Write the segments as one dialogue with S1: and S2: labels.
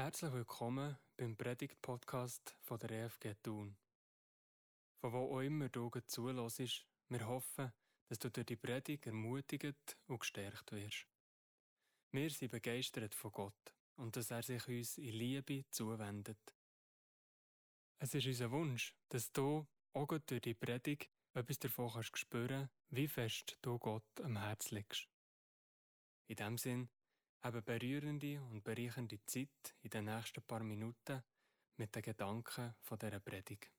S1: Herzlich willkommen beim Predigt-Podcast der EFG Thun. Von wo auch immer du zulässt, wir hoffen, dass du durch die Predigt ermutigt und gestärkt wirst. Wir sind begeistert von Gott und dass er sich uns in Liebe zuwendet. Es ist unser Wunsch, dass du auch durch die Predigt etwas davon kannst spüren, wie fest du Gott am Herz legst. In dem Sinn, eine berührende und bereichernde Zeit in den nächsten paar Minuten mit den Gedanken von dieser Predigt.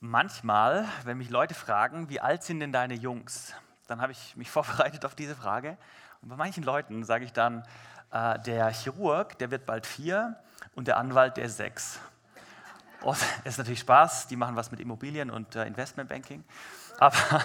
S2: Manchmal, wenn mich Leute fragen, wie alt sind denn deine Jungs, dann habe ich mich vorbereitet auf diese Frage. Und bei manchen Leuten sage ich dann, äh, der Chirurg, der wird bald vier und der Anwalt, der sechs. Und es ist natürlich Spaß, die machen was mit Immobilien und äh, Investmentbanking. Aber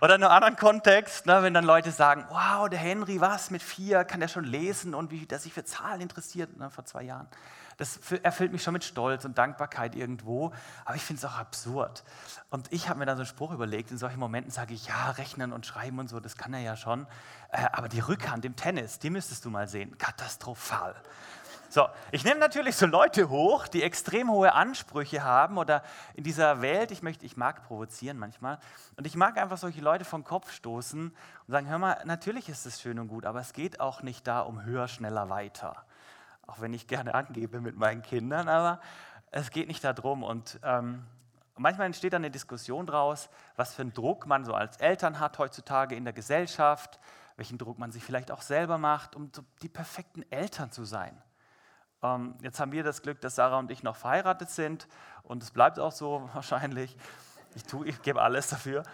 S2: oder in einem anderen Kontext, ne, wenn dann Leute sagen, wow, der Henry, was, mit vier kann der schon lesen und wie der sich für Zahlen interessiert, ne, vor zwei Jahren. Das erfüllt mich schon mit Stolz und Dankbarkeit irgendwo, aber ich finde es auch absurd. Und ich habe mir dann so einen Spruch überlegt, in solchen Momenten sage ich, ja, rechnen und schreiben und so, das kann er ja schon. Äh, aber die Rückhand im Tennis, die müsstest du mal sehen, katastrophal. So, ich nehme natürlich so Leute hoch, die extrem hohe Ansprüche haben oder in dieser Welt, ich möchte, ich mag provozieren manchmal und ich mag einfach solche Leute vom Kopf stoßen und sagen, hör mal, natürlich ist es schön und gut, aber es geht auch nicht da um höher, schneller, weiter. Auch wenn ich gerne angebe mit meinen Kindern, aber es geht nicht darum und ähm, manchmal entsteht dann eine Diskussion draus, was für einen Druck man so als Eltern hat heutzutage in der Gesellschaft, welchen Druck man sich vielleicht auch selber macht, um die perfekten Eltern zu sein. Ähm, jetzt haben wir das Glück, dass Sarah und ich noch verheiratet sind und es bleibt auch so wahrscheinlich. Ich, ich gebe alles dafür.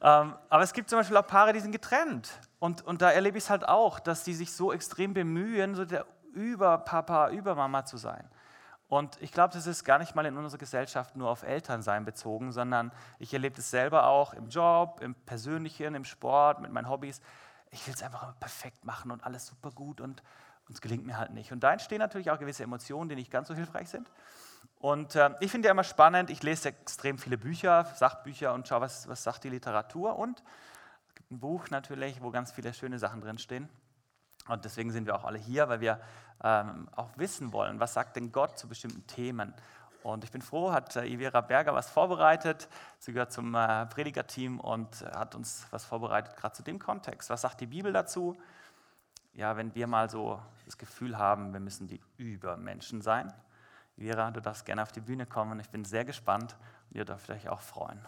S2: Ähm, aber es gibt zum Beispiel auch Paare, die sind getrennt. Und, und da erlebe ich es halt auch, dass die sich so extrem bemühen, so der Überpapa, Übermama zu sein. Und ich glaube, das ist gar nicht mal in unserer Gesellschaft nur auf Elternsein bezogen, sondern ich erlebe es selber auch im Job, im Persönlichen, im Sport, mit meinen Hobbys. Ich will es einfach perfekt machen und alles super gut und, und es gelingt mir halt nicht. Und da entstehen natürlich auch gewisse Emotionen, die nicht ganz so hilfreich sind. Und äh, ich finde ja immer spannend, ich lese extrem viele Bücher, Sachbücher und schaue, was, was sagt die Literatur. Und es gibt ein Buch natürlich, wo ganz viele schöne Sachen drinstehen. Und deswegen sind wir auch alle hier, weil wir ähm, auch wissen wollen, was sagt denn Gott zu bestimmten Themen. Und ich bin froh, hat äh, Ivera Berger was vorbereitet. Sie gehört zum äh, Predigerteam und hat uns was vorbereitet, gerade zu dem Kontext. Was sagt die Bibel dazu? Ja, wenn wir mal so das Gefühl haben, wir müssen die Übermenschen sein. Vera, du darfst gerne auf die Bühne kommen. Ich bin sehr gespannt und ihr dürft euch auch freuen.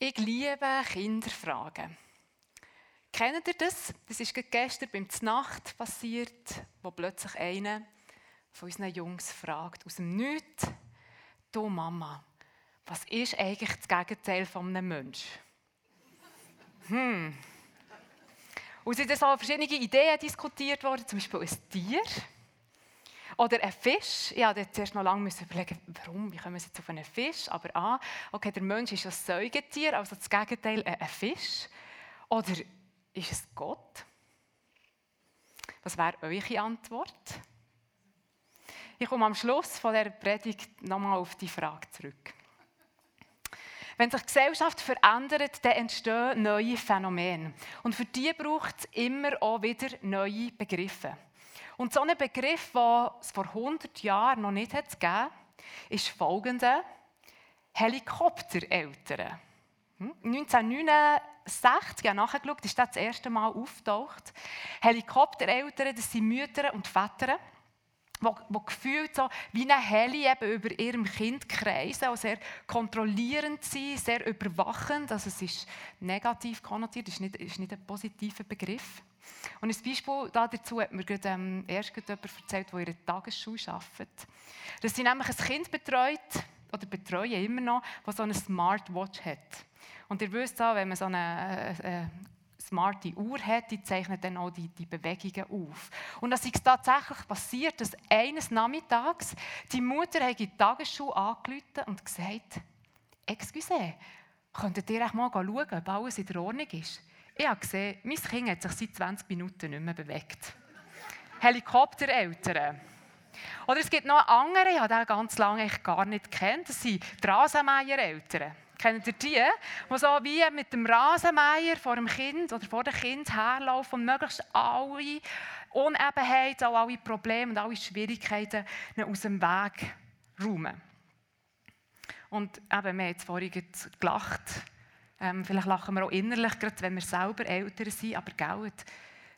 S3: Ich liebe Kinderfragen. Kennt ihr das? Das ist gestern beim Znacht passiert, wo plötzlich einer von unseren Jungs fragt, aus dem Nichts, du Mama, was ist eigentlich das Gegenteil von einem Menschen? Hm. Und sind so verschiedene Ideen diskutiert worden, zum Beispiel ein Tier oder ein Fisch. Ich musste zuerst noch lange überlegen, warum, wie kommen wir jetzt auf einen Fisch? Aber ah, okay, der Mensch ist ein Säugetier, also das Gegenteil ein Fisch. Oder ist es Gott? Was wäre eure Antwort? Ich komme am Schluss von der Predigt nochmal auf die Frage zurück. Wenn sich die Gesellschaft verändert, dann entstehen neue Phänomene. Und für die braucht es immer auch wieder neue Begriffe. Und so ein Begriff, den es vor 100 Jahren noch nicht hat gegeben ist folgender: Helikoptereltern. 1969 hm? 60, ich habe nachgeschaut, ist das das erste Mal auftaucht. Helikoptereltern, das sind Mütter und Väter, die, gefühlt so wie ein Heli eben über ihrem Kind kreisen und sehr kontrollierend sind, sehr überwachend. Also es ist negativ konnotiert, ist ist nicht ein positiver Begriff. Und ein Beispiel dazu hat mir gerade, ähm, erst gerade jemand erzählt, der in einer Tagesschule arbeitet. Dass sie nämlich ein Kind betreut, oder betreuen immer noch, das so eine Smartwatch hat. Und ihr wisst auch, wenn man so eine äh, äh, smarte Uhr hat, die zeichnet dann auch die, die Bewegungen auf. Und es ist tatsächlich passiert, dass eines Nachmittags die Mutter in die Tagesschule angerufen und gesagt, «Excuse, könntet ihr mal schauen, ob alles in Ordnung ist? Ich habe gesehen, mein Kind hat sich seit 20 Minuten nicht mehr bewegt. Helikoptereltern. Oder es gibt noch andere, ich habe den ganz lange gar nicht kennt. Das sind die Rasenmeier-Eltern. Kennt ihr die? Die so wie mit dem Rasenmeier vor dem Kind oder vor dem Kind herlaufen und möglichst alle Unebenheiten, alle Probleme und alle Schwierigkeiten aus dem Weg räumen. Und eben, wir haben vorhin gelacht. Ähm, vielleicht lachen wir auch innerlich, gerade wenn wir selber Eltern sind. Aber Geld,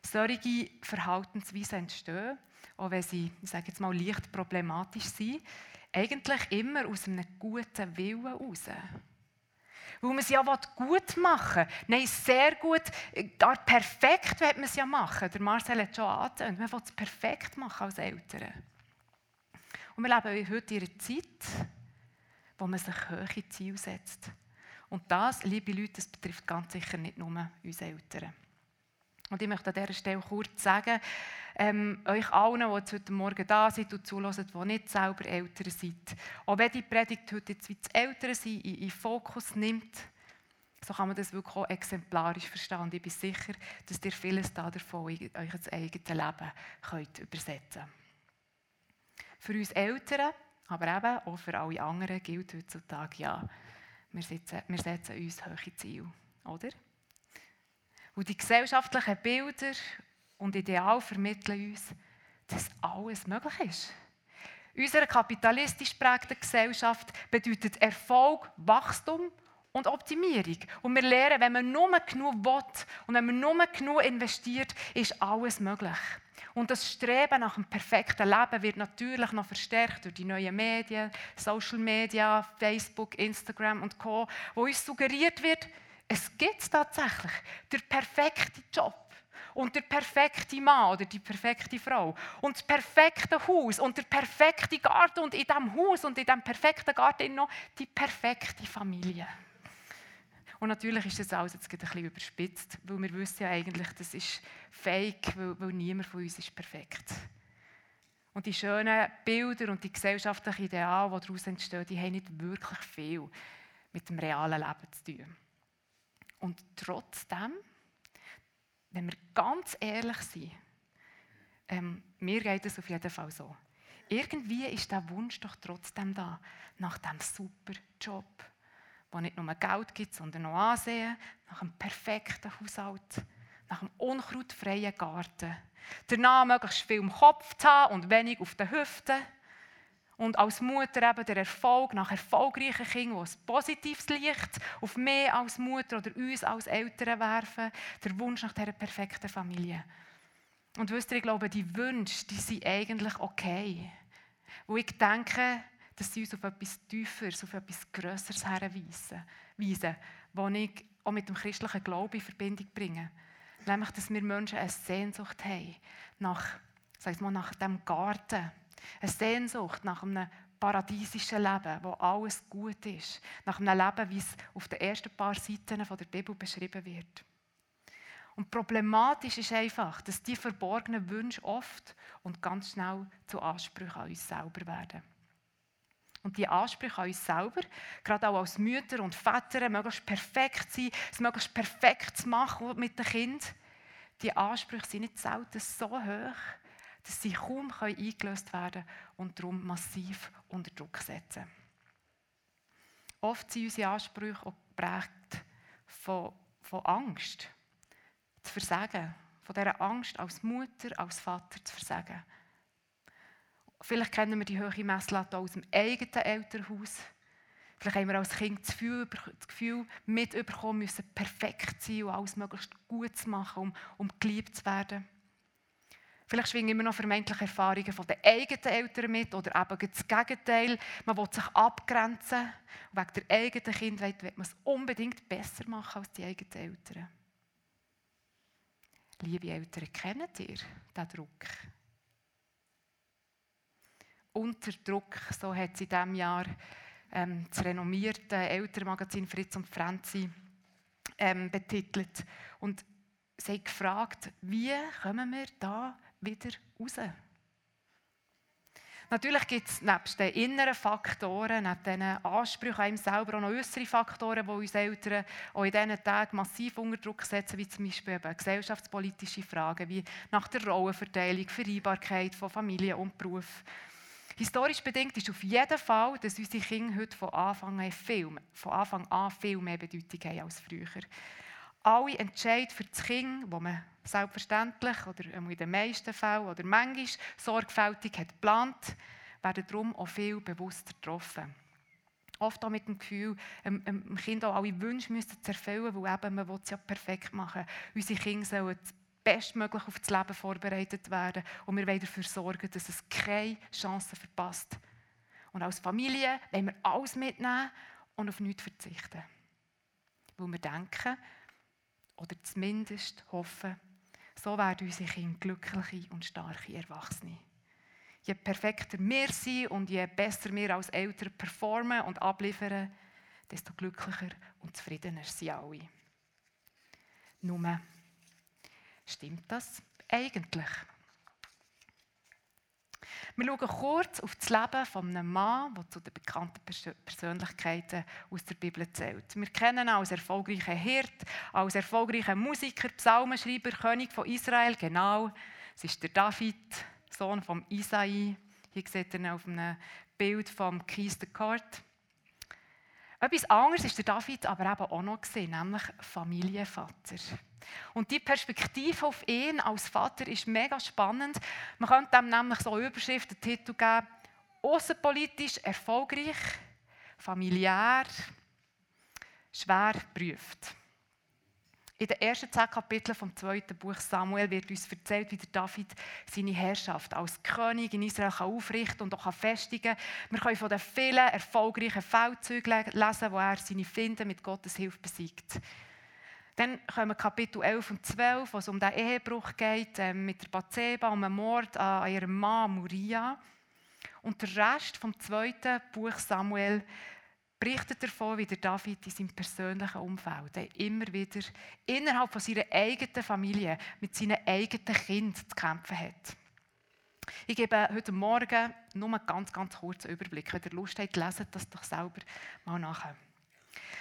S3: solche Verhaltensweisen entstehen, auch wenn sie, ich sage jetzt mal, leicht problematisch sind, eigentlich immer aus einem guten Willen heraus. Weil man es ja gut machen will. Nein, sehr gut, gar perfekt wird man es ja machen. Der Marcel hat schon angetönt. Man will es perfekt machen als Eltern. Und wir leben heute in einer Zeit, wo man sich hohe Ziele setzt. Und das, liebe Leute, das betrifft ganz sicher nicht nur uns Eltern. Und ich möchte an dieser Stelle kurz sagen, ähm, euch allen, die heute Morgen da sind und zulassen, die nicht selber Eltern sind, auch wenn die Predigt heute jetzt wie das Elternsein in, in Fokus nimmt, so kann man das wirklich auch exemplarisch verstehen. Und ich bin sicher, dass ihr vieles davon in euer eigenes Leben könnt übersetzen könnt. Für uns Eltern, aber eben auch für alle anderen gilt heutzutage, ja, wir setzen, wir setzen uns hohe Ziele, oder? Und die gesellschaftlichen Bilder und Ideale vermitteln uns, dass alles möglich ist. Unsere kapitalistisch prägte Gesellschaft bedeutet Erfolg, Wachstum und Optimierung. Und wir lernen, wenn man nur genug will und wenn man nur genug investiert, ist alles möglich. Und das Streben nach einem perfekten Leben wird natürlich noch verstärkt durch die neuen Medien, Social Media, Facebook, Instagram und Co., wo uns suggeriert wird, es gibt tatsächlich den perfekten Job und der perfekte Mann oder die perfekte Frau und das perfekte Haus und der perfekte Garten und in diesem Haus und in diesem perfekten Garten noch die perfekte Familie. Und natürlich ist das alles jetzt ein bisschen überspitzt, weil wir wissen ja eigentlich, das ist fake, weil, weil niemand von uns ist perfekt. Und die schönen Bilder und die gesellschaftlichen Ideale, die daraus entstehen, die haben nicht wirklich viel mit dem realen Leben zu tun. Und trotzdem, wenn wir ganz ehrlich sind, ähm, mir geht es auf jeden Fall so. Irgendwie ist der Wunsch doch trotzdem da, nach dem super Job, wo nicht nur Geld gibt, sondern auch Ansehen, nach einem perfekten Haushalt, nach einem unkrautfreien Garten. Danach möglichst viel im Kopf zu haben und wenig auf den Hüften und als Mutter eben der Erfolg nach erfolgreichen Kindern, die ein positives Licht auf mich als Mutter oder uns als Eltern werfen, der Wunsch nach dieser perfekten Familie. Und wisst ihr, ich glaube, die Wünsche, die sind eigentlich okay. Wo ich denke, dass sie uns auf etwas Tieferes, auf etwas Grösseres herweisen, weisen, was ich auch mit dem christlichen Glauben in Verbindung bringe. Nämlich, dass wir Menschen eine Sehnsucht haben nach, sag mal, nach dem Garten, eine Sehnsucht nach einem paradiesischen Leben, wo alles gut ist. Nach einem Leben, wie es auf den ersten paar Seiten der Bibel beschrieben wird. Und problematisch ist einfach, dass die verborgenen Wünsche oft und ganz schnell zu Ansprüchen an uns selber werden. Und die Ansprüche an uns selber, gerade auch als Mütter und Väter, möglichst perfekt sein, es möglichst perfekt zu machen mit dem Kind, die Ansprüche sind nicht selten so hoch, dass sie kaum eingelöst werden können und darum massiv unter Druck setzen. Oft sind unsere Ansprüche auch geprägt von, von Angst, zu versagen, von dieser Angst als Mutter, als Vater zu versagen. Vielleicht kennen wir die hohe Messlatte aus dem eigenen Elternhaus. Vielleicht haben wir als Kind das Gefühl, das Gefühl mitbekommen, müssen perfekt sein und alles möglichst gut zu machen, um, um geliebt zu werden. Vielleicht schwingen immer noch vermeintliche Erfahrungen von den eigenen Eltern mit oder eben das Gegenteil. Man will sich abgrenzen. Und wegen der eigenen Kindheit will man es unbedingt besser machen als die eigenen Eltern. Liebe Eltern, kennt ihr diesen Druck? Unter Druck, so hat es in diesem Jahr ähm, das renommierte Elternmagazin Fritz und Franzi ähm, betitelt. Und sie haben gefragt, wie kommen wir da wieder raus. Natürlich gibt es neben den inneren Faktoren, neben diesen Ansprüchen an ihm selber auch noch äußere Faktoren, die uns Eltern auch in diesen Tagen massiv unter Druck setzen, wie zum Beispiel eben gesellschaftspolitische Fragen, wie nach der Rollenverteilung, Vereinbarkeit von Familie und Beruf. Historisch bedingt ist auf jeden Fall, dass unsere Kinder heute von Anfang an viel, von Anfang an viel mehr Bedeutung haben als früher. Alle Entscheidungen für das Kind, die man selbstverständlich oder in den meisten Fällen oder manchmal sorgfältig hat geplant, werden darum auch viel bewusster getroffen. Oft auch mit dem Gefühl, dem Kind auch alle Wünsche müssen zu weil eben man es ja perfekt machen Unsere Kinder sollen bestmöglich auf das Leben vorbereitet werden und wir wollen dafür sorgen, dass es keine Chance verpasst. Und als Familie wollen wir alles mitnehmen und auf nichts verzichten. Weil wir denken, oder zumindest hoffen, so werden unsere Kinder glückliche und starke Erwachsene. Je perfekter wir sind und je besser wir als Eltern performen und abliefern, desto glücklicher und zufriedener sind alle. Nur, stimmt das eigentlich? Wir schauen kurz auf das Leben von einem Mann, der zu den bekannten Persönlichkeiten aus der Bibel zählt. Wir kennen ihn als erfolgreichen Hirt, als erfolgreichen Musiker, Psalmenschreiber, König von Israel. Genau, es ist der David, Sohn von Isai. Hier seht ihr ihn auf einem Bild von Keith de Court. Etwas anderes ist der David aber eben auch noch gesehen, nämlich Familienvater. Und die Perspektive auf ihn als Vater ist mega spannend. Man könnte dem nämlich so Überschrift, den Titel geben, außenpolitisch erfolgreich, familiär, schwer prüft. In den ersten zehn Kapiteln vom zweiten Buch Samuel wird uns erzählt, wie David seine Herrschaft als König in Israel aufrichten und auch festigen kann. Wir können von den vielen erfolgreichen Feldzügen lesen, wo er seine Finde mit Gottes Hilfe besiegt. Dann kommen Kapitel 11 und 12, wo es um den Ehebruch geht, äh, mit der Bathseba, um den Mord an ihrem Mann Muria. Und der Rest vom zweiten Buch Samuel berichtet davon, wie der David in seinem persönlichen Umfeld immer wieder innerhalb von seiner eigenen Familie mit seinen eigenen Kindern zu kämpfen hat. Ich gebe heute Morgen nur einen ganz, ganz kurzen Überblick. Wenn ihr Lust habt, leset das doch selber mal nachher.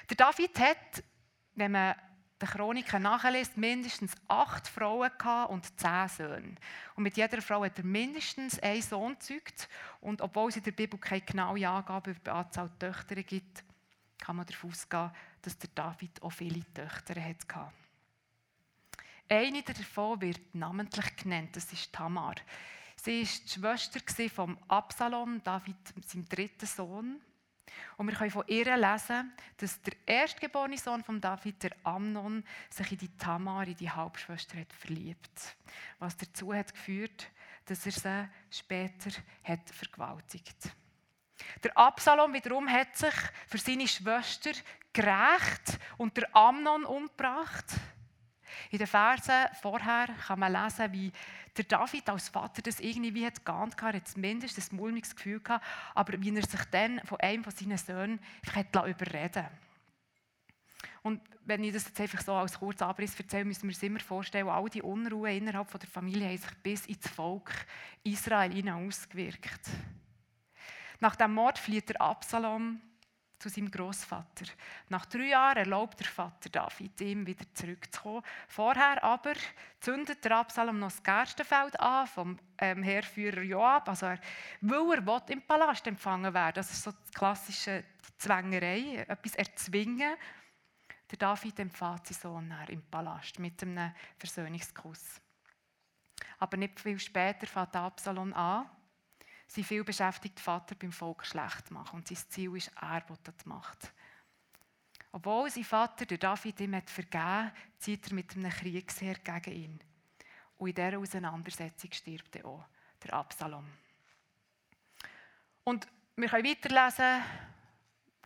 S3: Der David hat, wenn man die Chroniken nachliest, mindestens acht Frauen und zehn Söhne. Und mit jeder Frau hat er mindestens einen Sohn gezeugt. Und obwohl es in der Bibel keine genaue Angabe über die Anzahl Töchter gibt, kann man davon ausgehen, dass der David auch viele Töchter hatte. Eine davon wird namentlich genannt, das ist Tamar. Sie war die Schwester von Absalom, David, seinem dritten Sohn. Und wir können von ihr lesen, dass der erstgeborene Sohn von David, der Amnon, sich in die Tamar, in die Halbschwester, hat verliebt. Was dazu hat geführt, dass er sie später hat vergewaltigt. Der Absalom wiederum hat sich für seine Schwester gerecht und der Amnon umgebracht. In den Versen vorher kann man lesen, wie der David als Vater das irgendwie hat geahnt hatte, hat zumindest ein mulmiges Gefühl gehabt, aber wie er sich dann von einem von seinen Söhnen hat überreden und wenn ich das jetzt einfach so als kurzen Abriss erzähle, müssen wir uns immer vorstellen, all die Unruhe innerhalb der Familie haben sich bis ins Volk Israel hinein ausgewirkt. Nach dem Mord flieht der Absalom zu seinem Großvater. Nach drei Jahren erlaubt der Vater David, ihm wieder zurückzukommen. Vorher aber zündet der Absalom noch das Gerstenfeld an vom ähm, Heerführer Joab, also er, weil er will, im Palast empfangen werden. Das ist so die klassische Zwängerei, etwas erzwingen. Der David empfahlt seinen Sohn im Palast mit einem Versöhnungskuss. Aber nicht viel später fängt Absalom an, sein viel beschäftigter Vater beim Volk schlecht machen. Und sein Ziel ist, er will das macht. Obwohl sein Vater, der David, ihm hat vergeben, zieht er mit einem Kriegsheer gegen ihn. Und in dieser Auseinandersetzung stirbt er auch, der Absalom. Und wir können weiterlesen,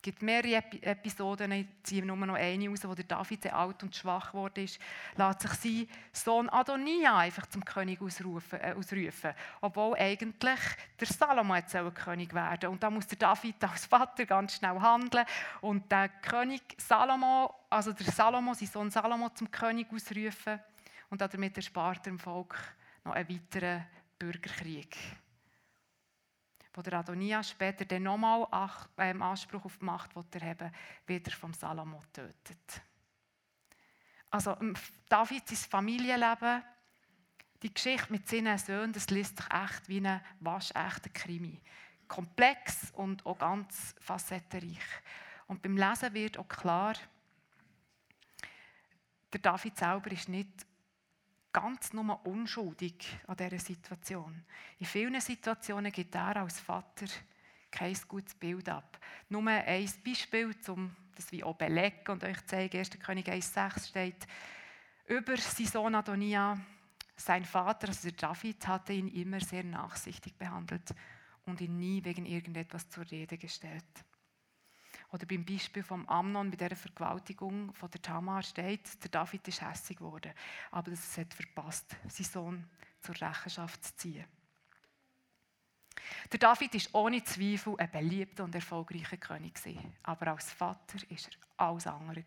S3: es gibt mehrere Episoden, ich ziehe nur noch eine raus, wo der David sehr alt und schwach geworden ist, lässt sich sein Sohn Adonia einfach zum König ausrufen, äh, ausrufen. Obwohl eigentlich der Salomo jetzt König werden Und da muss der David als Vater ganz schnell handeln und der König Salomo, also der Salomo, sein Sohn Salomo zum König ausrufen und damit erspart er dem Volk noch einen weiteren Bürgerkrieg. Wo der Adonia später dann nochmal ähm, Anspruch auf die Macht erheben wieder vom Salomo tötet. Also David, sein Familienleben, die Geschichte mit seinen Söhnen, das liest sich echt wie ein waschechter Krimi. Komplex und auch ganz facettenreich. Und beim Lesen wird auch klar, der David selber ist nicht ganz nur unschuldig an dieser Situation. In vielen Situationen gibt er als Vater kein gutes Bild ab. Nur ein Beispiel, um das wie auch belegen und euch zeigen. 1. König 1,6 steht, über seinen Sohn Adonia, sein Vater, also der David, hatte ihn immer sehr nachsichtig behandelt und ihn nie wegen irgendetwas zur Rede gestellt. Oder beim Beispiel von Amnon bei dieser Vergewaltigung von der Tamar steht, der David ist hässig geworden, aber es hat verpasst, seinen Sohn zur Rechenschaft zu ziehen. Der David ist ohne Zweifel ein beliebter und erfolgreicher König aber als Vater ist er alles andere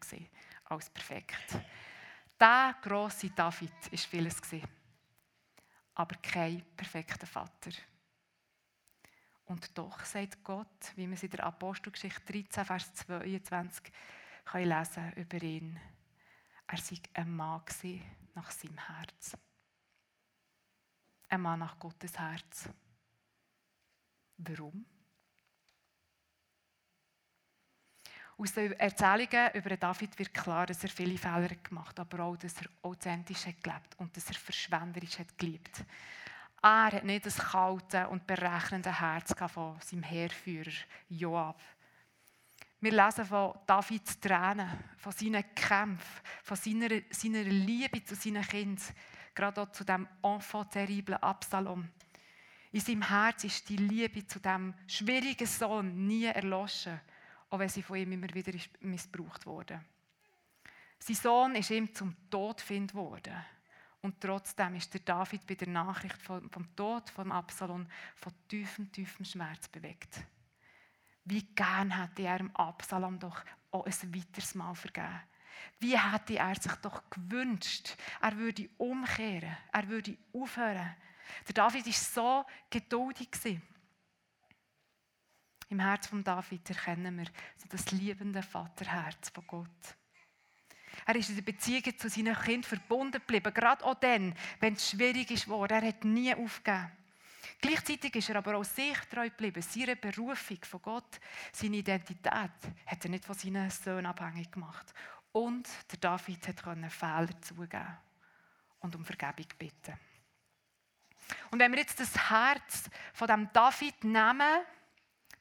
S3: als perfekt. Der große David ist vieles aber kein perfekter Vater. Und doch sagt Gott, wie wir es in der Apostelgeschichte 13, Vers 22 können lesen über ihn, er sei ein Mann nach seinem Herz. Ein Mann nach Gottes Herz. Warum? Aus den Erzählungen über David wird klar, dass er viele Fehler gemacht hat, aber auch, dass er authentisch hat gelebt und dass er verschwenderisch hat geliebt. Er hat nicht das kalte und berechnende Herz von seinem Heerführer Joab. Wir lesen von Davids Tränen, von seinen Kämpfen, von seiner, seiner Liebe zu seinen Kindern, gerade auch zu dem enfant terrible Absalom. In seinem Herz ist die Liebe zu dem schwierigen Sohn nie erloschen, auch wenn sie von ihm immer wieder missbraucht wurde. Sein Sohn ist ihm zum Todfind worden. Und trotzdem ist der David bei der Nachricht vom, Tod von Absalom von tiefem, tiefem Schmerz bewegt. Wie gern hätte er dem Absalom doch auch ein weiteres Mal vergeben. Wie hätte er sich doch gewünscht, er würde umkehren, er würde aufhören. Der David war so geduldig. Im Herz von David erkennen wir so das liebende Vaterherz von Gott. Er ist in der Beziehung zu seinem Kind verbunden geblieben, gerade auch dann, wenn es schwierig ist Er hat nie aufgegeben. Gleichzeitig ist er aber auch sich treu geblieben, seiner Berufung von Gott, seine Identität hat er nicht von seinen Söhnen abhängig gemacht. Und der David konnte Fehler zugeben und um Vergebung bitten. Und wenn wir jetzt das Herz von dem David nehmen,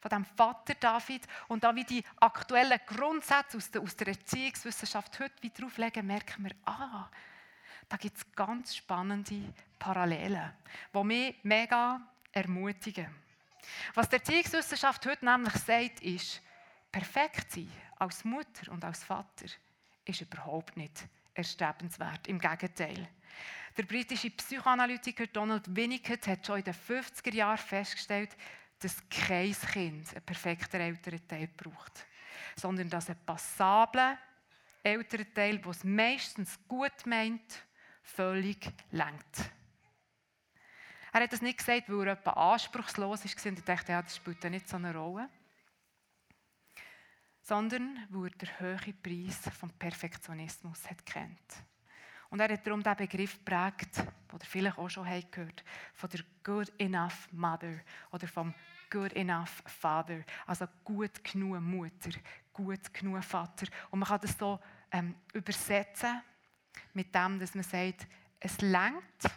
S3: von dem Vater David und da wie die aktuellen Grundsätze aus der, aus der Erziehungswissenschaft heute wieder drauflegen, merken wir, ah, da gibt es ganz spannende Parallelen, die mich mega ermutigen. Was die Erziehungswissenschaft heute nämlich sagt, ist, perfekt sein als Mutter und als Vater ist überhaupt nicht erstrebenswert. Im Gegenteil. Der britische Psychoanalytiker Donald Winnicott hat schon in den 50er Jahren festgestellt, dass kein Kind einen perfekten Elternteil braucht, sondern dass ein passabler Elternteil, der es meistens gut meint, völlig lenkt. Er hat das nicht gesagt, weil er etwas anspruchslos war und dachte, ja, das spielt ja nicht so eine Rolle. Sondern weil er den hohen Preis vom Perfektionismus hat kennt. Und er hat darum diesen Begriff geprägt, den ihr vielleicht auch schon gehört habt, von der Good Enough Mother oder vom good enough Father, also gut genug Mutter, gut genug Vater. Und man kann das so ähm, übersetzen mit dem, dass man sagt, es lenkt,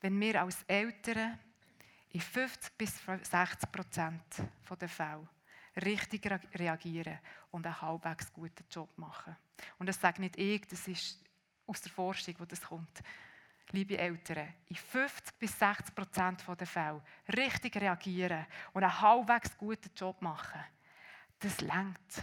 S3: wenn wir als Eltern in 50 bis 60 Prozent der Fälle richtig reagieren und einen halbwegs guten Job machen. Und das sage nicht ich, das ist aus der Forschung, wo das kommt liebe Eltern, in 50 bis 60 Prozent der Fälle richtig reagieren und einen halbwegs guten Job machen, das lenkt.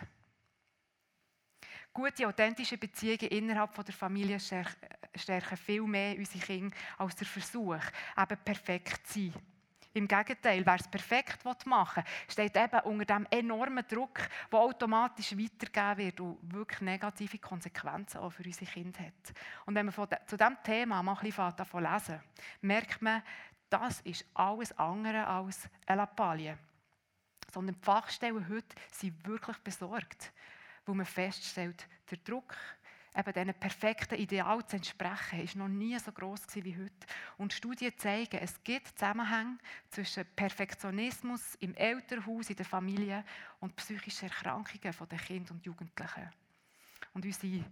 S3: Gute, authentische Beziehungen innerhalb der Familie stärken viel mehr unsere Kinder als der Versuch, eben perfekt zu sein. Im Gegenteil, wer es perfekt machen will, steht eben unter dem enormen Druck, der automatisch weitergegeben wird und wirklich negative Konsequenzen auch für unsere Kinder hat. Und wenn man zu diesem Thema mal ein bisschen davon lesen merkt man, das ist alles andere als eine Lappalie. Sondern die Fachstellen heute sind wirklich besorgt, wo man feststellt, der Druck, eben diesen perfekten Ideal zu entsprechen, ist noch nie so groß wie heute. Und Studien zeigen, es gibt Zusammenhänge zwischen Perfektionismus im Elternhaus, in der Familie und psychischen Erkrankungen der Kinder und Jugendlichen. Und unsere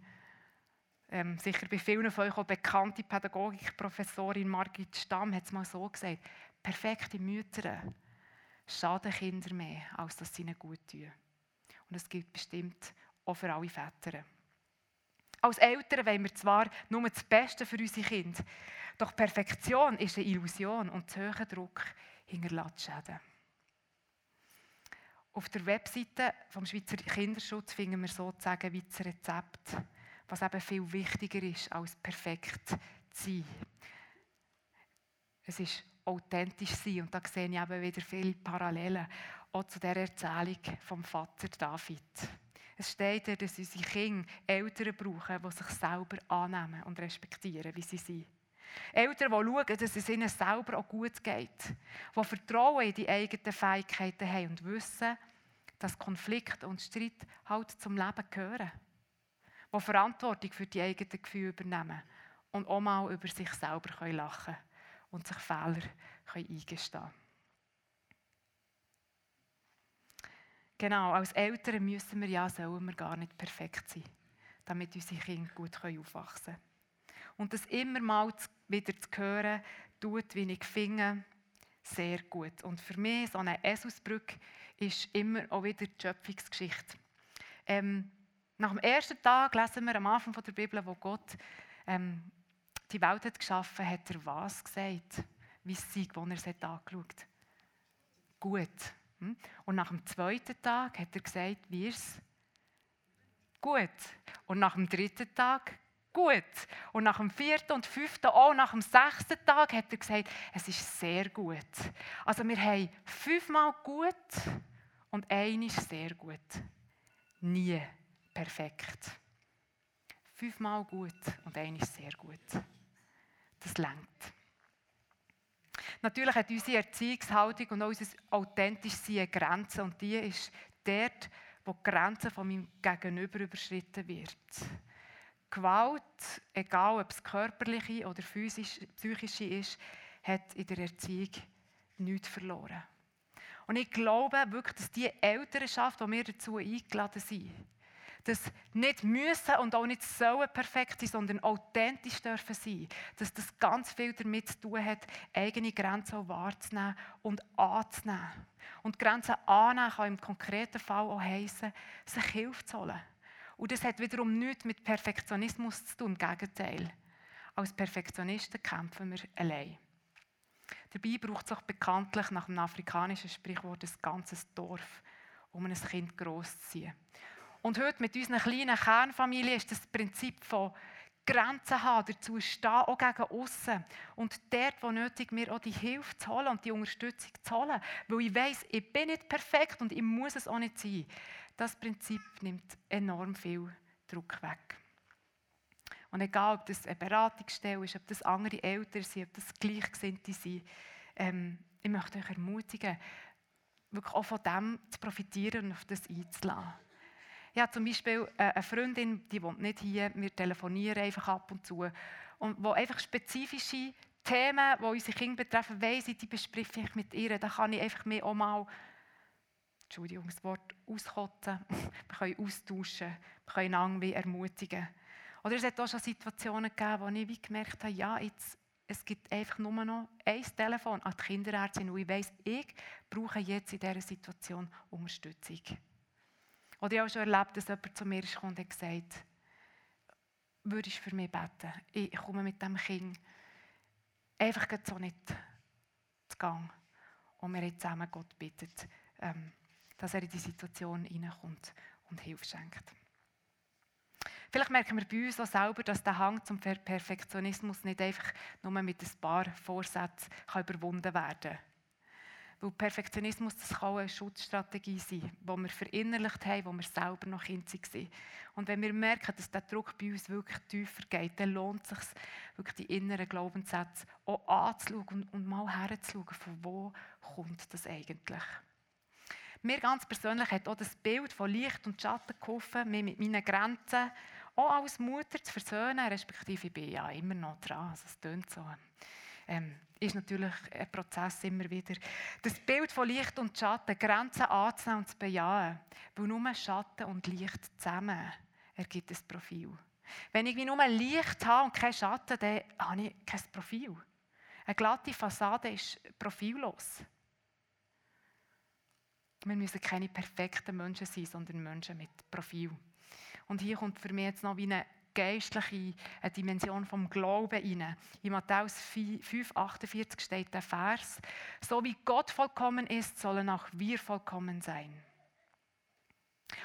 S3: ähm, sicher bei vielen von euch auch bekannte Pädagogikprofessorin Margit Stamm hat es mal so gesagt, perfekte Mütter schaden Kinder mehr, als dass sie ihnen gut tun. Und es gilt bestimmt auch für alle Väter. Als Eltern wollen wir zwar nur das Beste für unsere Kinder, doch Perfektion ist eine Illusion und zu hoher Druck hinterlässt Schäden. Auf der Webseite vom Schweizer Kinderschutz finden wir sozusagen wie das Rezept, was eben viel wichtiger ist, als perfekt zu sein. Es ist authentisch sein und da sehe ich eben wieder viele Parallelen, auch zu der Erzählung vom Vater David. Es steht da, dass unsere Kinder Eltern brauchen, die sich selber annehmen und respektieren, wie sie sind. Eltern, die schauen, dass es ihnen selber auch gut geht. Die Vertrauen in die eigenen Fähigkeiten haben und wissen, dass Konflikt und Streit halt zum Leben gehören. Die Verantwortung für die eigenen Gefühle übernehmen und auch mal über sich selber lachen können und sich Fehler eingestehen können. Genau, als Eltern müssen wir ja, wir gar nicht perfekt sein, damit unsere Kinder gut aufwachsen können. Und das immer mal wieder zu hören, tut, wie ich finde, sehr gut. Und für mich, so eine Esusbrücke, ist immer auch wieder die Schöpfungsgeschichte. Ähm, nach dem ersten Tag lesen wir am Anfang der Bibel, wo Gott ähm, die Welt hat geschaffen hat, hat er was gesagt? Wie es sei, wo er es hat angeschaut Gut. Hm? Und nach dem zweiten Tag hat er gesagt, wie ist? Gut. Und nach dem dritten Tag, gut. Und nach dem vierten und fünften, auch nach dem sechsten Tag hat er gesagt, es ist sehr gut. Also wir haben fünfmal gut und ist sehr gut. Nie perfekt. Fünfmal gut und ist sehr gut. Das lenkt. Natürlich hat unsere Erziehungshaltung und auch unser authentisches Sein Grenzen. Und die ist dort, wo die Grenze von meinem Gegenüber überschritten wird. Gewalt, egal ob es körperliche oder physisch, psychische ist, hat in der Erziehung nichts verloren. Und ich glaube wirklich, dass die Elternschaft, die wir dazu eingeladen sind, das nicht müssen und auch nicht sollen perfekt sein, sondern authentisch dürfen sein. Dass das ganz viel damit zu tun hat, eigene Grenzen auch wahrzunehmen und anzunehmen. Und Grenzen annehmen kann im konkreten Fall auch heissen, sich Hilfe zu holen. Und das hat wiederum nichts mit Perfektionismus zu tun, im Gegenteil. Als Perfektionisten kämpfen wir allein. Dabei braucht es auch bekanntlich nach dem afrikanischen Sprichwort ein ganzes Dorf, um ein Kind groß zu ziehen. Und heute mit unseren kleinen Kernfamilien ist das Prinzip von Grenzen haben, dazu stehen, auch gegen außen. Und dort, wo nötig, mir auch die Hilfe zu holen und die Unterstützung zu holen. Weil ich weiss, ich bin nicht perfekt und ich muss es auch nicht sein. Das Prinzip nimmt enorm viel Druck weg. Und egal, ob das eine Beratungsstelle ist, ob das andere Eltern sind, ob das Gleichgesinnte sind, ähm, ich möchte euch ermutigen, wirklich auch von dem zu profitieren und auf das einzulassen. Ich habe zum Beispiel äh, eine Freundin, die wohnt nicht hier, wir telefonieren einfach ab und zu. Und wo einfach spezifische Themen, die unsere Kinder betreffen, weiss ich, die bespreche ich mit ihr. Da kann ich einfach mehr auch mal, Entschuldigung, das Wort auskotzen. wir können austauschen, wir können einander ermutigen. Oder es hat auch schon Situationen gegeben, wo ich wie gemerkt habe, ja, jetzt, es gibt einfach nur noch ein Telefon an die Kinderärztin und ich weiss, ich brauche jetzt in dieser Situation Unterstützung. Oder ich habe schon erlebt, dass jemand zu mir ist und hat gesagt, würdest du für mich beten? Ich komme mit dem Kind einfach so nicht zu Gang. Und wir haben zusammen Gott bittet, ähm, dass er in die Situation hineinkommt und Hilfe schenkt. Vielleicht merken wir bei uns auch selber, dass der Hang zum Perfektionismus nicht einfach nur mit ein paar Vorsätzen überwunden werden kann. Weil Perfektionismus das kann eine Schutzstrategie sein, die wir verinnerlicht haben, wo wir selber noch Kind waren. Und wenn wir merken, dass der Druck bei uns wirklich tiefer geht, dann lohnt es sich, wirklich die inneren Glaubenssätze auch anzuschauen und, und mal herzuschauen, von wo kommt das eigentlich. Mir ganz persönlich hat auch das Bild von Licht und Schatten geholfen, mich mit meinen Grenzen auch als Mutter zu versöhnen, respektive ich bin ja immer noch dran, also es tönt so. Ähm, ist natürlich ein Prozess immer wieder. Das Bild von Licht und Schatten, Grenzen anzunehmen und zu bejahen, weil nur Schatten und Licht zusammen ergibt ein Profil. Wenn ich nur Licht habe und kein Schatten, dann habe ich kein Profil. Eine glatte Fassade ist profillos. Wir müssen keine perfekten Menschen sein, sondern Menschen mit Profil. Und hier kommt für mich jetzt noch wie eine geistliche eine Dimension vom Glauben rein. In Matthäus 5, 48 steht der Vers, so wie Gott vollkommen ist, sollen auch wir vollkommen sein.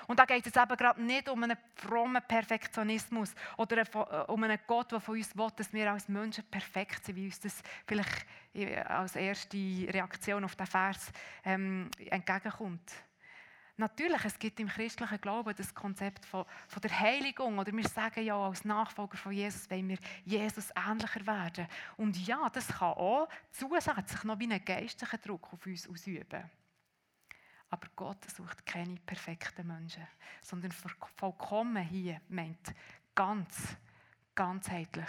S3: Und da geht es eben gerade nicht um einen frommen Perfektionismus oder äh, um einen Gott, der von uns will, dass wir als Menschen perfekt sind, wie uns das vielleicht äh, als erste Reaktion auf den Vers ähm, entgegenkommt. Natürlich, es gibt im christlichen Glauben das Konzept von, von, der Heiligung. Oder wir sagen ja, als Nachfolger von Jesus wollen wir Jesus ähnlicher werden. Und ja, das kann auch zusätzlich noch wie einen geistlichen Druck auf uns ausüben. Aber Gott sucht keine perfekten Menschen, sondern vollkommen hier meint ganz, ganzheitlich.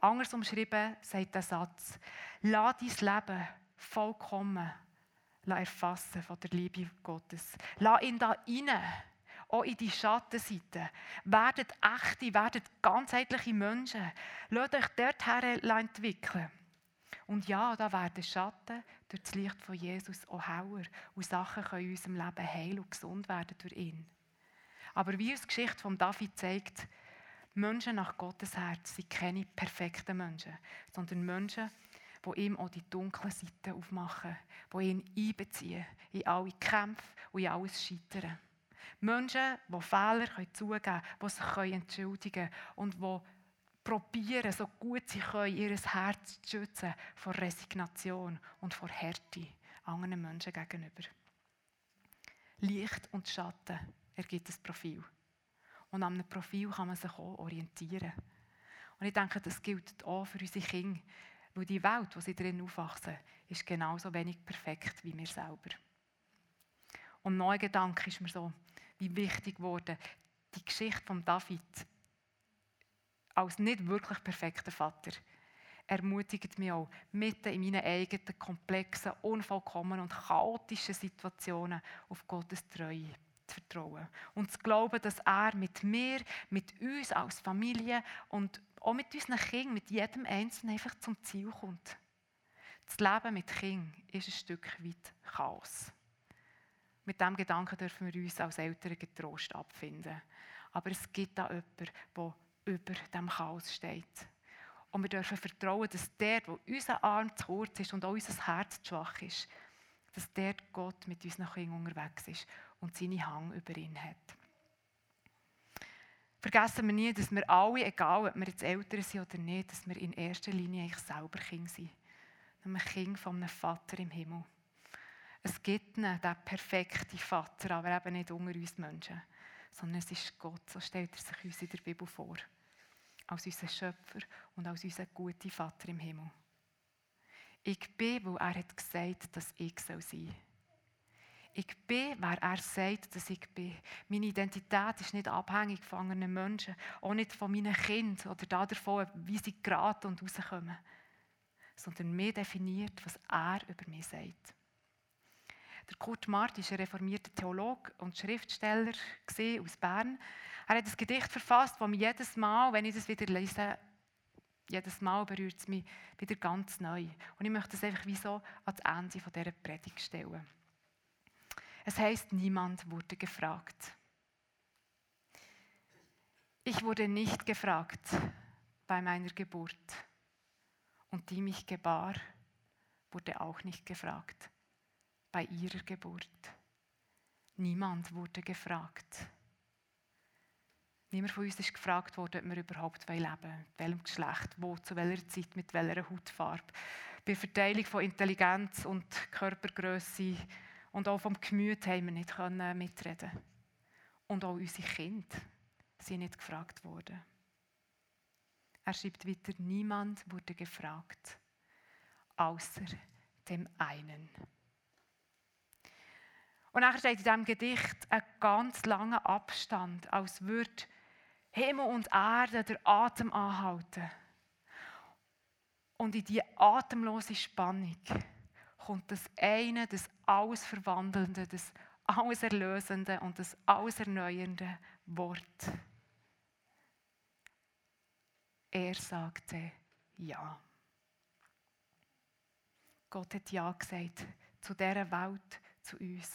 S3: Anders umschrieben sagt der Satz, lass dein Leben vollkommen erfassen von der Liebe Gottes. Lass ihn da rein, auch in die Schattenseite. Werdet echte, werdet ganzheitliche Menschen. Lasst euch dorthin entwickeln. Und ja, da werden Schatten durch das Licht von Jesus auch heller. Und Sachen können in unserem Leben heil und gesund werden durch ihn. Aber wie uns die Geschichte von David zeigt, Menschen nach Gottes Herz sind keine perfekten Menschen, sondern Menschen, die ihm auch die dunklen Seiten aufmachen, die ihn einbeziehen in alle Kämpfe und in alles Scheitern. Menschen, die Fehler zugeben können, die sich entschuldigen können und die probieren, so gut sie können, ihr Herz zu schützen vor Resignation und vor Härte anderen Menschen gegenüber. Licht und Schatten ergibt ein Profil. Und an einem Profil kann man sich auch orientieren. Und ich denke, das gilt auch für unsere Kinder. Weil die Welt, wo sie drin aufwachsen, ist genauso wenig perfekt wie wir selber. Und neuer Gedanke ist mir so, wie wichtig wurde die Geschichte von David als nicht wirklich perfekter Vater ermutigt mich auch, mitten in meinen eigenen komplexen, unvollkommenen und chaotischen Situationen auf Gottes Treue zu vertrauen. Und zu glauben, dass er mit mir, mit uns als Familie und auch mit unseren Kindern, mit jedem Einzelnen einfach zum Ziel kommt. Das Leben mit Kindern ist ein Stück weit Chaos. Mit diesem Gedanken dürfen wir uns als Eltern getrost abfinden. Aber es gibt da jemanden, der über dem Chaos steht. Und wir dürfen vertrauen, dass der, wo unser Arm zu kurz ist und auch unser Herz zu schwach ist, dass der Gott mit unseren Kindern unterwegs ist und seine Hang über ihn hat. Vergessen wir nie, dass wir alle, egal ob wir jetzt Eltern sind oder nicht, dass wir in erster Linie eigentlich selber Kinder sind. Ein Kind von einem Vater im Himmel. Es gibt einen, den perfekten Vater, aber eben nicht unter uns Menschen, sondern es ist Gott, so stellt er sich uns in der Bibel vor als unser Schöpfer und als unser guter Vater im Himmel. Ich bin, weil er hat gesagt, dass ich sein soll. Ich bin, wer er sagt, dass ich bin. Meine Identität ist nicht abhängig von anderen Menschen, auch nicht von meinen Kindern oder davon, wie sie geraten und rauskommen, sondern mir definiert, was er über mich sagt. Der Kurt Mart ist ein reformierter Theologe und Schriftsteller aus Bern. Er hat ein Gedicht verfasst, das mich jedes Mal, wenn ich das wieder lese, jedes Mal berührt es mich wieder ganz neu. Und ich möchte es einfach wie so ans Ende dieser Predigt stellen. Es heißt, niemand wurde gefragt. Ich wurde nicht gefragt bei meiner Geburt. Und die mich gebar, wurde auch nicht gefragt bei ihrer Geburt. Niemand wurde gefragt. Niemand von uns ist gefragt worden, ob wir überhaupt leben wollen. Mit welchem Geschlecht, wo, zu welcher Zeit, mit welcher Hautfarbe. Bei Verteilung von Intelligenz und Körpergröße und auch vom Gemüt haben wir nicht mitreden Und auch unsere Kinder sind nicht gefragt worden. Er schreibt weiter, niemand wurde gefragt, außer dem einen. Und nachher steht in diesem Gedicht ein ganz langer Abstand, als würde Himmel und Erde der Atem anhalten. Und in diese atemlose Spannung kommt das eine, das alles Verwandelnde, das alles Erlösende und das alles Erneuernde Wort. Er sagte Ja. Gott hat Ja gesagt zu dieser Welt, zu uns.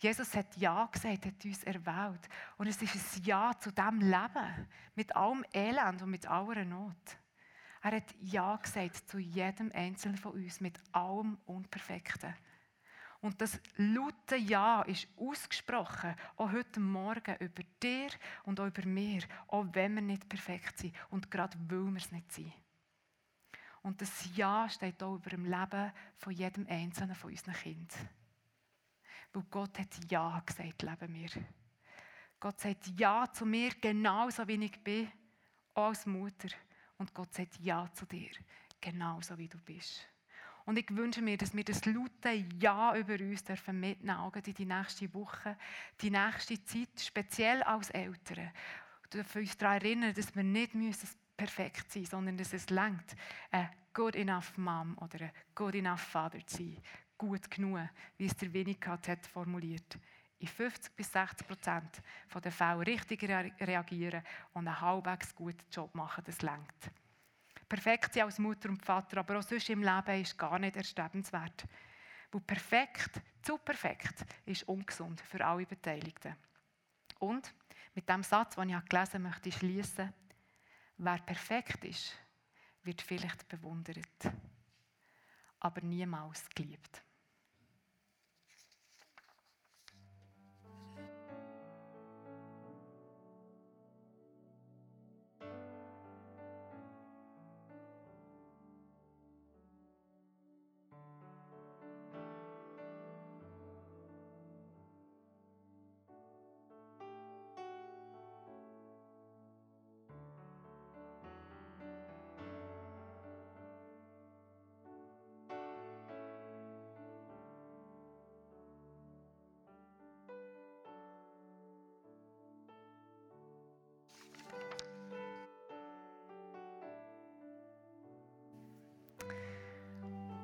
S3: Jesus hat Ja gesagt, hat uns erwählt. Und es ist ein Ja zu diesem Leben, mit allem Elend und mit aller Not. Er hat Ja gesagt zu jedem Einzelnen von uns, mit allem Unperfekten. Und das laute Ja ist ausgesprochen, auch heute Morgen über dir und auch über mir, auch wenn wir nicht perfekt sind und gerade weil wir es nicht sind. Und das Ja steht auch über dem Leben von jedem Einzelnen von unseren Kindern. Weil Gott hat Ja gesagt, leben wir. Gott sagt Ja zu mir, genauso wie ich bin, auch als Mutter. Und Gott sagt Ja zu dir, genauso wie du bist. Und ich wünsche mir, dass wir das laute Ja über uns dürfen mitnehmen in die nächste Woche, die nächste Zeit, speziell als Eltern. Wir dürfen uns daran erinnern, dass wir nicht perfekt sein müssen, sondern dass es langt, eine good enough Mom oder ein good enough Father zu sein gut genug, wie es der Winnicott hat formuliert. In 50 bis 60 Prozent der Fälle richtig reagieren und einen halbwegs guten Job machen, das lenkt. Perfekt sein als Mutter und Vater, aber auch sonst im Leben ist gar nicht erstrebenswert. Weil perfekt, zu perfekt, ist ungesund für alle Beteiligten. Und mit dem Satz, den ich gelesen habe, möchte ich schließen: Wer perfekt ist, wird vielleicht bewundert, aber niemals geliebt.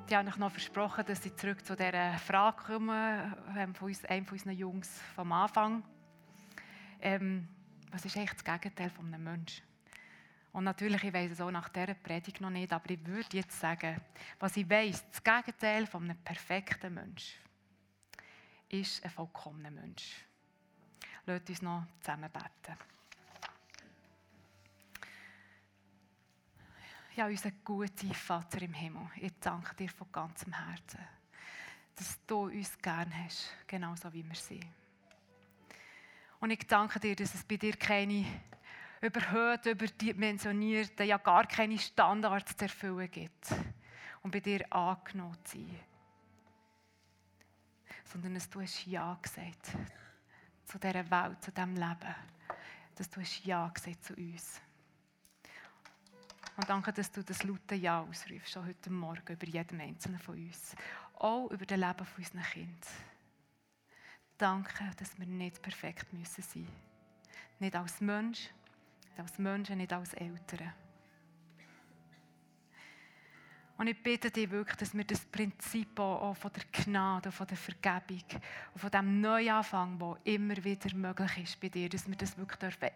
S3: Ich habe euch noch versprochen, dass ich zurück zu dieser Frage komme, ähm, von uns, einem von unseren Jungs vom Anfang. Ähm, was ist eigentlich das Gegenteil von einem Menschen? Und natürlich, ich weiß es auch nach dieser Predigt noch nicht, aber ich würde jetzt sagen, was ich weiß, das Gegenteil von einem perfekten Mensch ist ein vollkommener Mensch. Lasst uns noch zusammen beten. Ja, unser guter Vater im Himmel, ich danke dir von ganzem Herzen, dass du uns gern hast, genauso wie wir sind. Und ich danke dir, dass es bei dir keine überhöhten, überdimensionierten, ja gar keine Standards zu erfüllen gibt. Und bei dir angenommen zu sein. Sondern dass du hast Ja gesagt zu dieser Welt, zu diesem Leben. Dass du hast Ja gesagt zu uns. Und danke, dass du das laute Ja ausrufst, schon heute Morgen über jeden einzelnen von uns. Auch über das Leben unserer Kinder. Danke, dass wir nicht perfekt müssen sein müssen. Nicht als Mensch, nicht als Menschen, nicht als Eltern. Und ich bitte dich wirklich, dass wir das Prinzip auch von der Gnade, von der Vergebung und von dem Neuanfang, der immer wieder möglich ist bei dir, dass wir das wirklich dürfen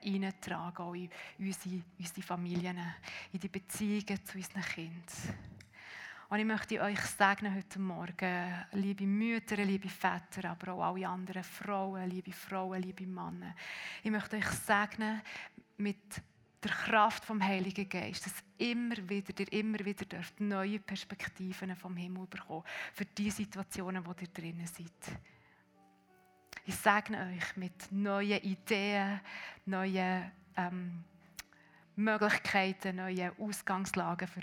S3: auch in unsere, unsere Familien, in die Beziehungen zu unseren Kindern. Und ich möchte euch segnen heute Morgen, liebe Mütter, liebe Väter, aber auch alle anderen Frauen, liebe Frauen, liebe Männer. Ich möchte euch segnen mit der Kraft vom Heiligen Geist, dass immer wieder, ihr immer wieder dürft neue Perspektiven vom Himmel bekommen für die Situationen, wo ihr drinnen seid. Ich segne euch mit neuen Ideen, neuen ähm, Möglichkeiten, neuen Ausgangslagen für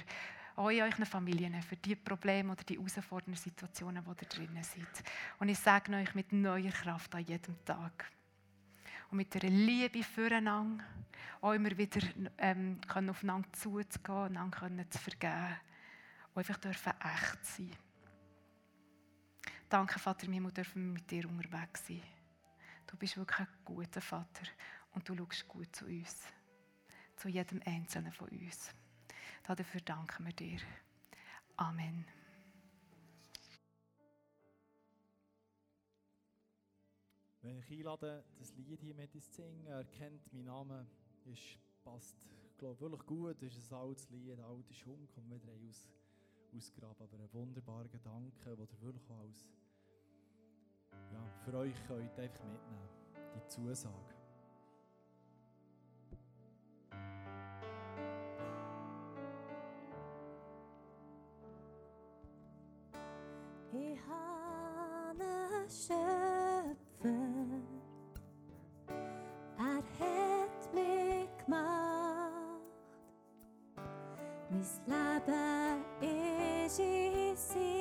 S3: auch in euren Familien, für die Probleme oder die herausfordernden Situationen, die ihr drinnen seid. Und ich sage euch mit neuer Kraft an jedem Tag. Und mit einer Liebe füreinander, auch immer wieder ähm, können aufeinander zuzugehen, einander können zu vergeben. Und einfach dürfen echt sein. Danke, Vater Himmel, dürfen wir mit dir unterwegs sein. Du bist wirklich ein guter Vater und du schaust gut zu uns. Zu jedem Einzelnen von uns. Dafür danken wir dir. Amen.
S4: Wenn ich einlade, das Lied hier mit uns zu singen, er kennt meinen Namen, ist, passt glaube wirklich gut, es ist ein altes Lied, ein alter Schum, kommt wieder aus, ausgraben, aber ein wunderbarer Gedanke, der ihr wirklich als ja, für euch könnt einfach mitnehmen, die Zusage.
S5: Ich habe Mein Leben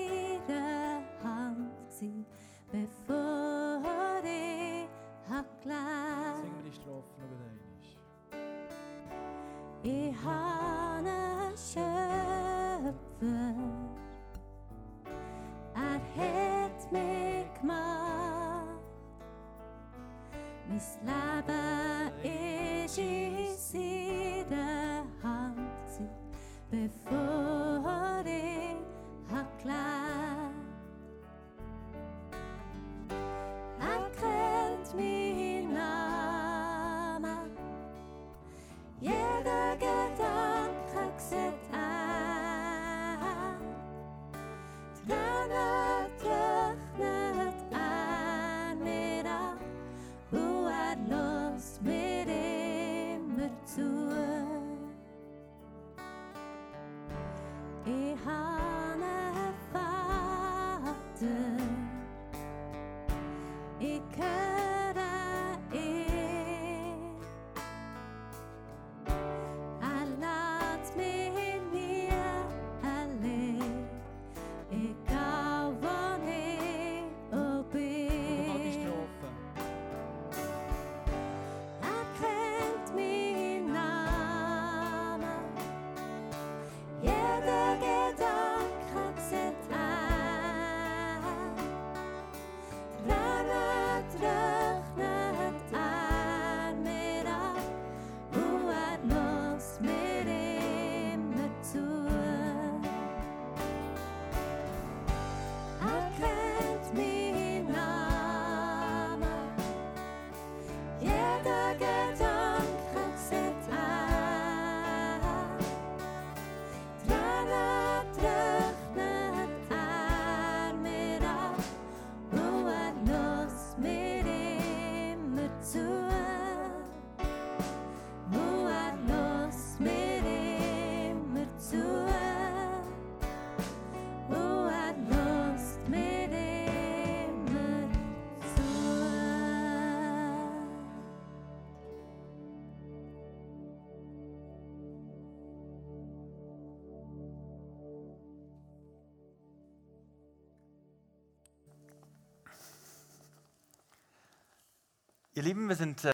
S2: Ihr Lieben, wir sind äh,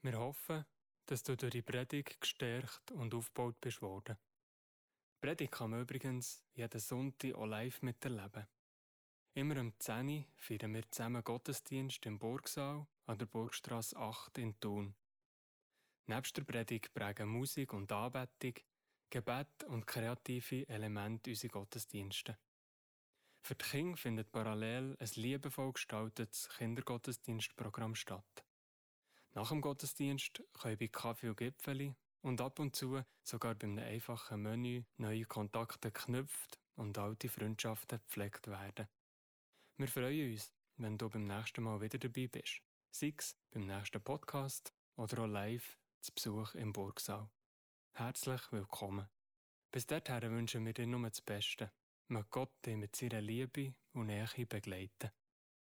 S1: Wir hoffen, dass du durch die Predigt gestärkt und aufgebaut bist worden. Die Predigt kann man übrigens jeden Sonntag auch live miterleben. Immer um 10 Uhr feiern wir zusammen Gottesdienst im Burgsaal an der Burgstrasse 8 in Thun. Nebst der Predigt prägen Musik und Anbetung, Gebet und kreative Elemente unsere Gottesdienste. Für die Kinder findet parallel ein liebevoll gestaltetes Kindergottesdienstprogramm statt. Nach dem Gottesdienst können bei Kaffee und Gipfeli und ab und zu sogar bei einem einfachen Menü neue Kontakte geknüpft und alte Freundschaften gepflegt werden. Wir freuen uns, wenn du beim nächsten Mal wieder dabei bist. Sei es beim nächsten Podcast oder auch live zu Besuch im Burgsaal. Herzlich willkommen. Bis dahin wünschen wir dir nur das Beste. Möge Gott dich mit seiner Liebe und Nähe begleiten.